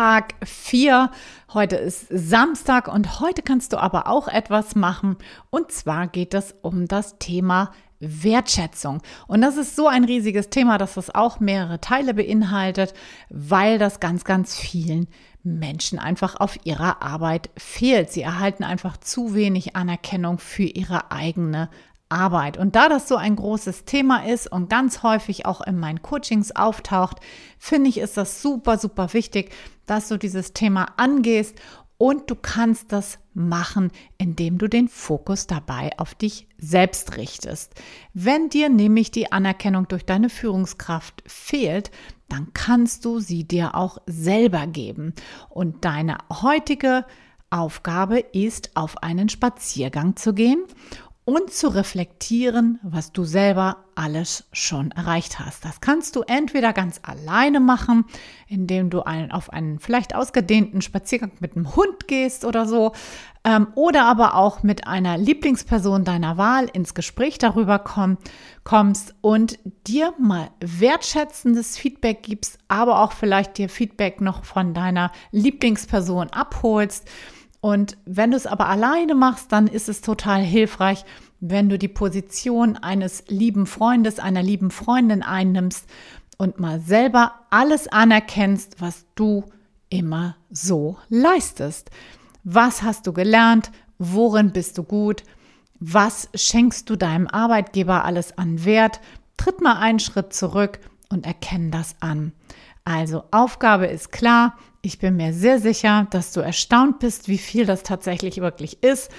Tag 4. Heute ist Samstag und heute kannst du aber auch etwas machen. Und zwar geht es um das Thema Wertschätzung. Und das ist so ein riesiges Thema, dass es auch mehrere Teile beinhaltet, weil das ganz, ganz vielen Menschen einfach auf ihrer Arbeit fehlt. Sie erhalten einfach zu wenig Anerkennung für ihre eigene Arbeit. Und da das so ein großes Thema ist und ganz häufig auch in meinen Coachings auftaucht, finde ich, ist das super, super wichtig, dass du dieses Thema angehst und du kannst das machen, indem du den Fokus dabei auf dich selbst richtest. Wenn dir nämlich die Anerkennung durch deine Führungskraft fehlt, dann kannst du sie dir auch selber geben. Und deine heutige Aufgabe ist, auf einen Spaziergang zu gehen und zu reflektieren, was du selber alles schon erreicht hast. Das kannst du entweder ganz alleine machen, indem du einen, auf einen vielleicht ausgedehnten Spaziergang mit einem Hund gehst oder so, ähm, oder aber auch mit einer Lieblingsperson deiner Wahl ins Gespräch darüber komm, kommst und dir mal wertschätzendes Feedback gibst, aber auch vielleicht dir Feedback noch von deiner Lieblingsperson abholst und wenn du es aber alleine machst, dann ist es total hilfreich, wenn du die Position eines lieben Freundes, einer lieben Freundin einnimmst und mal selber alles anerkennst, was du immer so leistest. Was hast du gelernt? Worin bist du gut? Was schenkst du deinem Arbeitgeber alles an Wert? Tritt mal einen Schritt zurück und erkenn das an. Also Aufgabe ist klar. Ich bin mir sehr sicher, dass du erstaunt bist, wie viel das tatsächlich wirklich ist.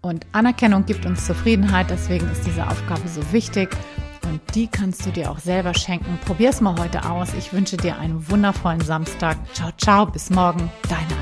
Und Anerkennung gibt uns Zufriedenheit, deswegen ist diese Aufgabe so wichtig. Und die kannst du dir auch selber schenken. Probier es mal heute aus. Ich wünsche dir einen wundervollen Samstag. Ciao, ciao, bis morgen. Deine.